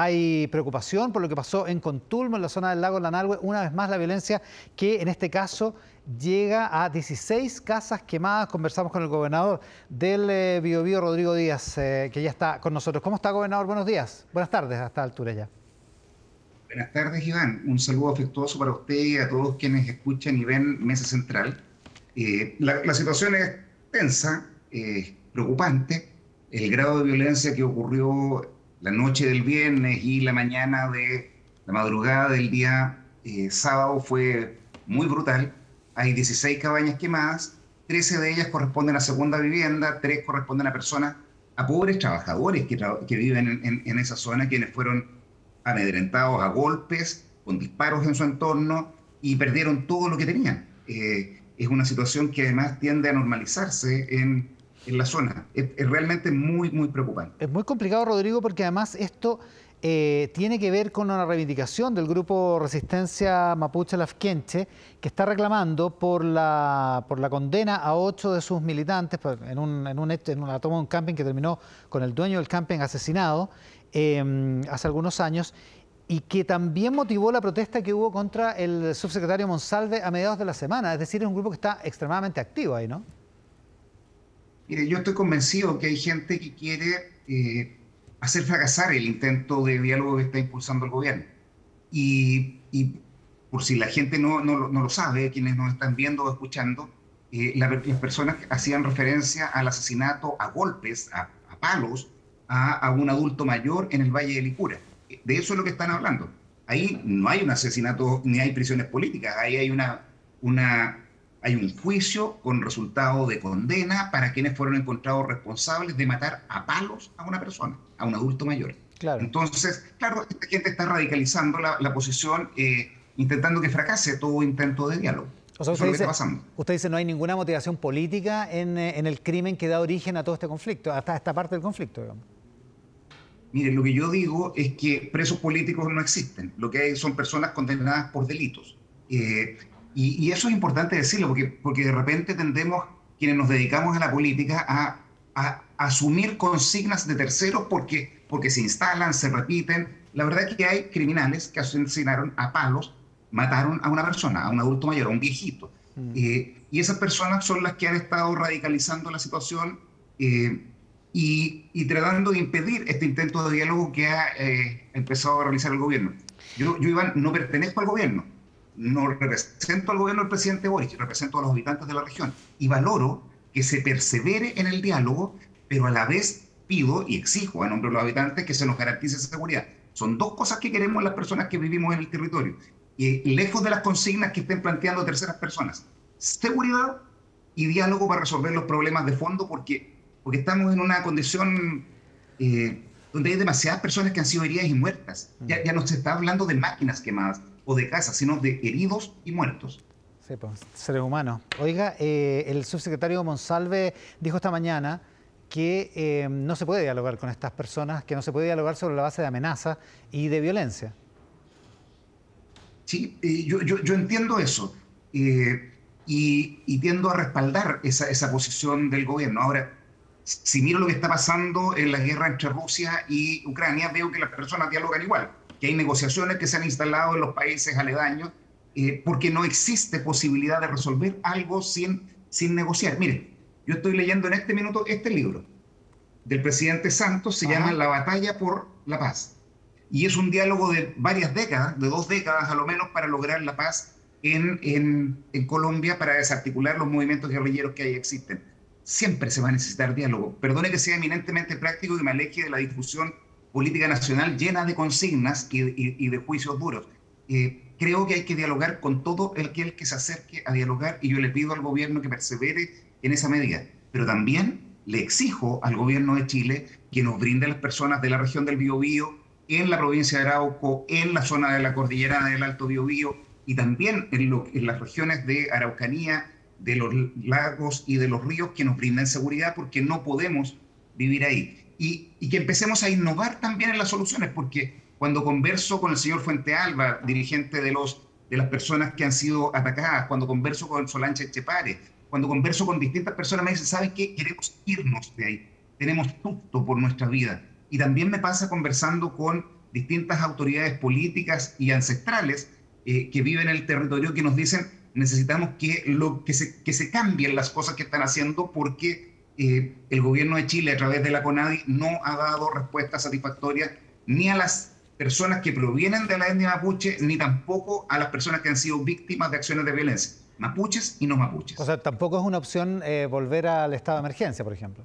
hay preocupación por lo que pasó en Contulmo, en la zona del lago Lanalhue. Una vez más la violencia que en este caso llega a 16 casas quemadas. Conversamos con el gobernador del eh, Biobío, Rodrigo Díaz, eh, que ya está con nosotros. ¿Cómo está, gobernador? Buenos días. Buenas tardes a esta altura ya. Buenas tardes, Iván. Un saludo afectuoso para usted y a todos quienes escuchan y ven Mesa Central. Eh, la, situación es tensa, preocupante. El grado de violencia que ocurrió la noche del viernes y la mañana de la madrugada del día sábado fue muy brutal hay 16 cabañas quemadas, 13 de ellas corresponden a segunda vivienda, 3 corresponden a personas, a pobres trabajadores que, viven en, esa zona, quienes fueron amedrentados a golpes, con disparos en su entorno y perdieron todo lo que tenían. Eh, es una situación que además tiende a normalizarse en, la zona. Es, realmente muy, muy preocupante. Es muy complicado, Rodrigo, porque además esto eh, tiene que ver con una reivindicación del grupo Resistencia Mapuche Lafkenche, que está reclamando por la, por la condena a ocho de sus militantes en, un, en, un, en una toma de un camping que terminó con el dueño del camping asesinado em, hace algunos años y que también motivó la protesta que hubo contra el subsecretario Monsalve a mediados de la semana. Es decir, es un grupo que está extremadamente activo ahí, ¿no? Mire, yo estoy convencido que hay gente que quiere eh, hacer fracasar el intento de diálogo que está impulsando el gobierno. Y, por si la gente no, no, no, lo sabe, quienes nos están viendo o escuchando, eh, las personas hacían referencia al asesinato a golpes, a, palos, a, a, un adulto mayor en el Valle de Licura. De eso es lo que están hablando. Ahí no hay un asesinato ni hay prisiones políticas, ahí hay una, una hay un juicio con resultado de condena para quienes fueron encontrados responsables de matar a palos a una persona, a un adulto mayor. Claro. Entonces, claro, esta gente está radicalizando la, posición, eh, intentando que fracase todo intento de diálogo. O sea, usted, dice, usted dice no hay ninguna motivación política en, eh, en, el crimen que da origen a todo este conflicto, hasta esta parte del conflicto, digamos. Mire, lo que yo digo es que presos políticos no existen. Lo que hay son personas condenadas por delitos. Eh, y, eso es importante decirlo, porque, porque de repente tendemos, quienes nos dedicamos a la política, a, asumir consignas de terceros porque, porque se instalan, se repiten. La verdad es que hay criminales que asesinaron a palos, mataron a una persona, a un adulto mayor, a un viejito. Mm. Eh, y esas personas son las que han estado radicalizando la situación eh, y, y, tratando de impedir este intento de diálogo que ha eh, empezado a realizar el gobierno. Yo, yo, Iván, no pertenezco al gobierno no represento al gobierno del presidente Boric, represento a los habitantes de la región y valoro que se persevere en el diálogo, pero a la vez pido y exijo a nombre de los habitantes que se nos garantice seguridad. Son dos cosas que queremos las personas que vivimos en el territorio, y lejos de las consignas que estén planteando terceras personas. Seguridad y diálogo para resolver los problemas de fondo, porque, porque estamos en una condición eh, donde hay demasiadas personas que han sido heridas y muertas. Ya, ya no se está hablando de máquinas quemadas, o de casa, sino de heridos y muertos. Sí, pues, seres humanos. Oiga, eh, el subsecretario Monsalve dijo esta mañana que eh, no se puede dialogar con estas personas, que no se puede dialogar sobre la base de amenaza y de violencia. Sí, eh, yo, yo, entiendo eso y, y, tiendo a respaldar esa, esa posición del gobierno. Ahora, si miro lo que está pasando en la guerra entre Rusia y Ucrania, veo que las personas dialogan igual que hay negociaciones que se han instalado en los países aledaños, eh, porque no existe posibilidad de resolver algo sin, sin negociar. Mire, yo estoy leyendo en este minuto este libro del presidente Santos, se llama La batalla por la paz. Y es un diálogo de varias décadas, de dos décadas a lo menos, para lograr la paz en, en, en Colombia, para desarticular los movimientos guerrilleros que ahí existen. Siempre se va a necesitar diálogo. Perdone que sea eminentemente práctico y me aleje de la discusión política nacional llena de consignas y, de juicios duros. Eh, creo que hay que dialogar con todo el que, se acerque a dialogar y yo le pido al gobierno que persevere en esa medida. Pero también le exijo al gobierno de Chile que nos brinde a las personas de la región del Biobío, en la provincia de Arauco, en la zona de la cordillera del Alto Biobío y también en, en las regiones de Araucanía, de los lagos y de los ríos que nos brinden seguridad porque no podemos vivir ahí y, que empecemos a innovar también en las soluciones, porque cuando converso con el señor Fuente Alba, dirigente de, los, de las personas que han sido atacadas, cuando converso con Solange Echepare, cuando converso con distintas personas, me dicen, ¿saben qué? Queremos irnos de ahí, tenemos susto por nuestra vida. Y también me pasa conversando con distintas autoridades políticas y ancestrales eh, que viven en el territorio que nos dicen necesitamos que, lo, que, se, que se cambien las cosas que están haciendo porque eh, el gobierno de Chile a través de la CONADI no ha dado respuesta satisfactoria ni a las personas que provienen de la etnia mapuche, ni tampoco a las personas que han sido víctimas de acciones de violencia, mapuches y no mapuches. O sea, tampoco es una opción eh, volver al estado de emergencia, por ejemplo.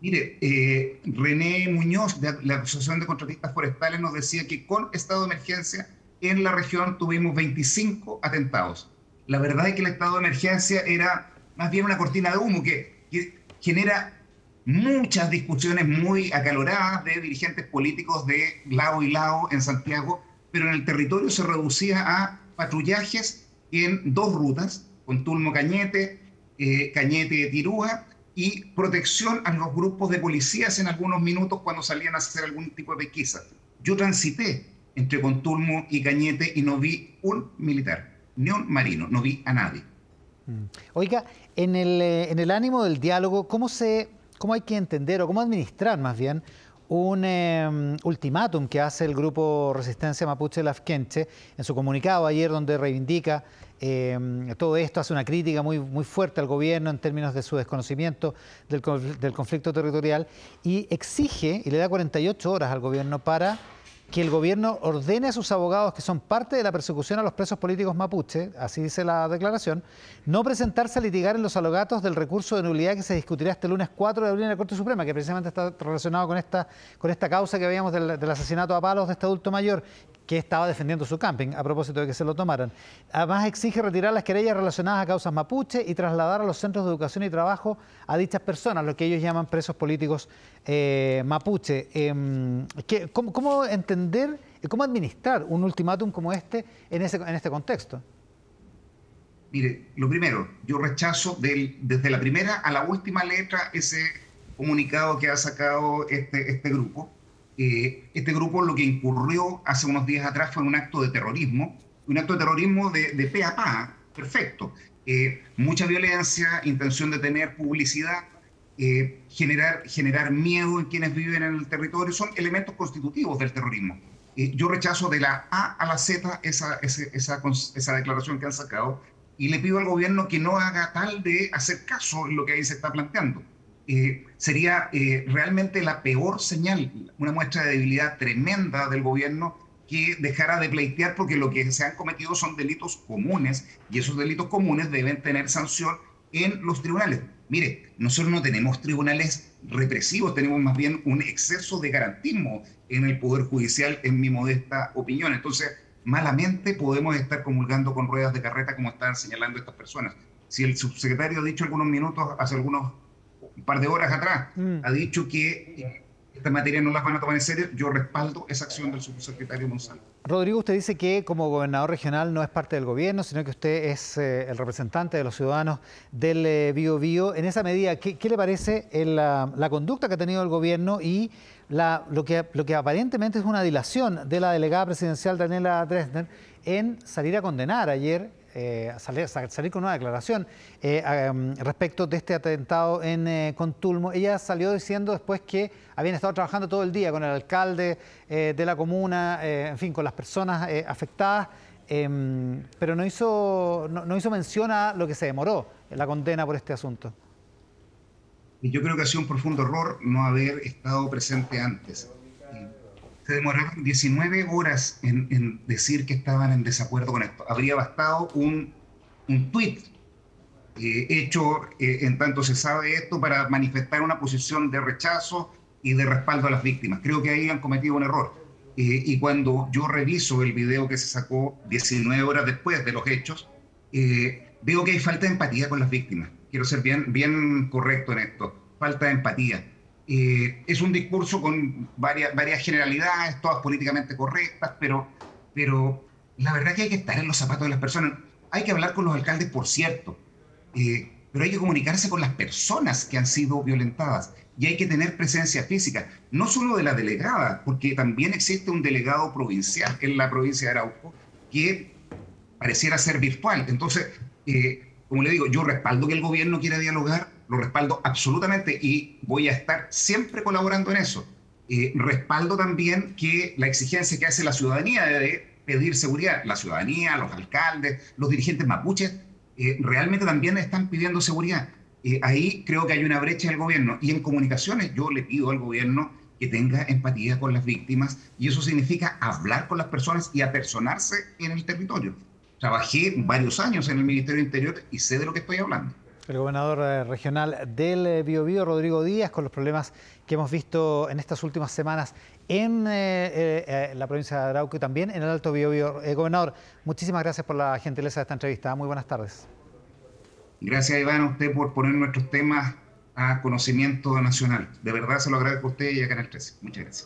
Mire, eh, René Muñoz de la Asociación de Contratistas Forestales nos decía que con estado de emergencia en la región tuvimos 25 atentados. La verdad es que el estado de emergencia era más bien una cortina de humo que, que genera muchas discusiones muy acaloradas de dirigentes políticos de lado y lado en Santiago, pero en el territorio se reducía a patrullajes en dos rutas, con Tulmo Cañete, eh, Cañete Tirúa, y protección a los grupos de policías en algunos minutos cuando salían a hacer algún tipo de pesquisa. Yo transité entre Contulmo y Cañete y no vi un militar, ni un marino, no vi a nadie. Mm. Oiga, en el, eh, en el ánimo del diálogo, ¿cómo, se, ¿cómo hay que entender o cómo administrar más bien un em, ultimátum que hace el grupo Resistencia Mapuche Lafkenche en su comunicado ayer donde reivindica em, todo esto, hace una crítica muy, muy fuerte al gobierno en términos de su desconocimiento del, del conflicto territorial y exige y le da 48 horas al gobierno para que el gobierno ordene a sus abogados que son parte de la persecución a los presos políticos mapuche, así dice la declaración, no presentarse a litigar en los alogatos del recurso de nulidad que se discutirá este lunes 4 de abril en la Corte Suprema, que precisamente está relacionado con esta, con esta causa que veíamos del, asesinato a palos de este adulto mayor, que estaba defendiendo su camping, a propósito de que se lo tomaran. Además, exige retirar las querellas relacionadas a causas mapuche y trasladar a los centros de educación y trabajo a dichas personas, lo que ellos llaman presos políticos eh, mapuche. Em, cómo, entender y cómo administrar un ultimátum como este en, ese, en este contexto? Mire, lo primero, yo rechazo desde la primera a la última letra ese comunicado que ha sacado este, este grupo eh, este grupo lo que incurrió hace unos días atrás fue un acto de terrorismo, un acto de terrorismo de, de pe a pa, perfecto. Eh, mucha violencia, intención de tener publicidad, eh, generar, generar miedo en quienes viven en el territorio, son elementos constitutivos del terrorismo. yo rechazo de la A a la Z esa, esa, esa, esa, declaración que han sacado y le pido al gobierno que no haga tal de hacer caso en lo que ahí se está planteando. Eh, sería eh, realmente la peor señal, una muestra de debilidad tremenda del gobierno que dejara de pleitear porque lo que se han cometido son delitos comunes y esos delitos comunes deben tener sanción en los tribunales. Mire, nosotros no tenemos tribunales represivos, tenemos más bien un exceso de garantismo en el Poder Judicial, en mi modesta opinión. Entonces, malamente podemos estar comulgando con ruedas de carreta como están señalando estas personas. Si el subsecretario ha dicho algunos minutos, hace algunos un par de horas atrás, mm. ha dicho que esta materia no las van a tomar en serio, yo respaldo esa acción del subsecretario Monsalvo. Rodrigo, usted dice que como gobernador regional no es parte del gobierno, sino que usted es eh, el representante de los ciudadanos del eh, Bio. En esa medida, ¿qué, le parece la, conducta que ha tenido el gobierno y lo, que, lo que aparentemente es una dilación de la delegada presidencial Daniela Dresden en salir a condenar ayer eh, salir, con una declaración eh, em, respecto de este atentado en eh, Contulmo. Ella salió diciendo después que habían estado trabajando todo el día con el alcalde de la comuna, en fin, con las personas afectadas, em, pero no hizo, no, hizo mención a lo que se demoró en la condena por este asunto. Yo creo que ha sido un profundo error no haber estado presente antes se demoraron 19 horas en, decir que estaban en desacuerdo con esto. Habría bastado un, un tuit eh, hecho eh, en tanto se sabe esto para manifestar una posición de rechazo y de respaldo a las víctimas. Creo que ahí han cometido un error. Eh, y cuando yo reviso el video que se sacó 19 horas después de los hechos, veo que hay falta de empatía con las víctimas. Quiero ser bien, bien correcto en esto. Falta de empatía eh, es un discurso con varias, varias generalidades, todas políticamente correctas, pero, pero la verdad que hay que estar en los zapatos de las personas. Hay que hablar con los alcaldes, por cierto, eh, pero hay que comunicarse con las personas que han sido violentadas y hay que tener presencia física, no solo de la delegada, porque también existe un delegado provincial en la provincia de Arauco que pareciera ser virtual. Entonces, eh, como le digo, yo respaldo que el gobierno quiera dialogar, lo respaldo absolutamente y voy a estar siempre colaborando en eso. eh, respaldo también que la exigencia que hace la ciudadanía de pedir seguridad, la ciudadanía, los alcaldes, los dirigentes mapuches, eh, realmente también están pidiendo seguridad. Eh, ahí creo que hay una brecha del gobierno. Y en comunicaciones yo le pido al gobierno que tenga empatía con las víctimas y eso significa hablar con las personas y apersonarse en el territorio. Trabajé varios años en el Ministerio del Interior y sé de lo que estoy hablando. El gobernador eh, regional del Biobío, Rodrigo Díaz, con los problemas que hemos visto en estas últimas semanas en la provincia de Arauco y también en el Alto Biobío. gobernador, muchísimas gracias por la gentileza de esta entrevista. Muy buenas tardes. Gracias, Iván, a usted por poner nuestros temas a conocimiento nacional. De verdad se lo agradezco a usted y a Canal 13. Muchas gracias.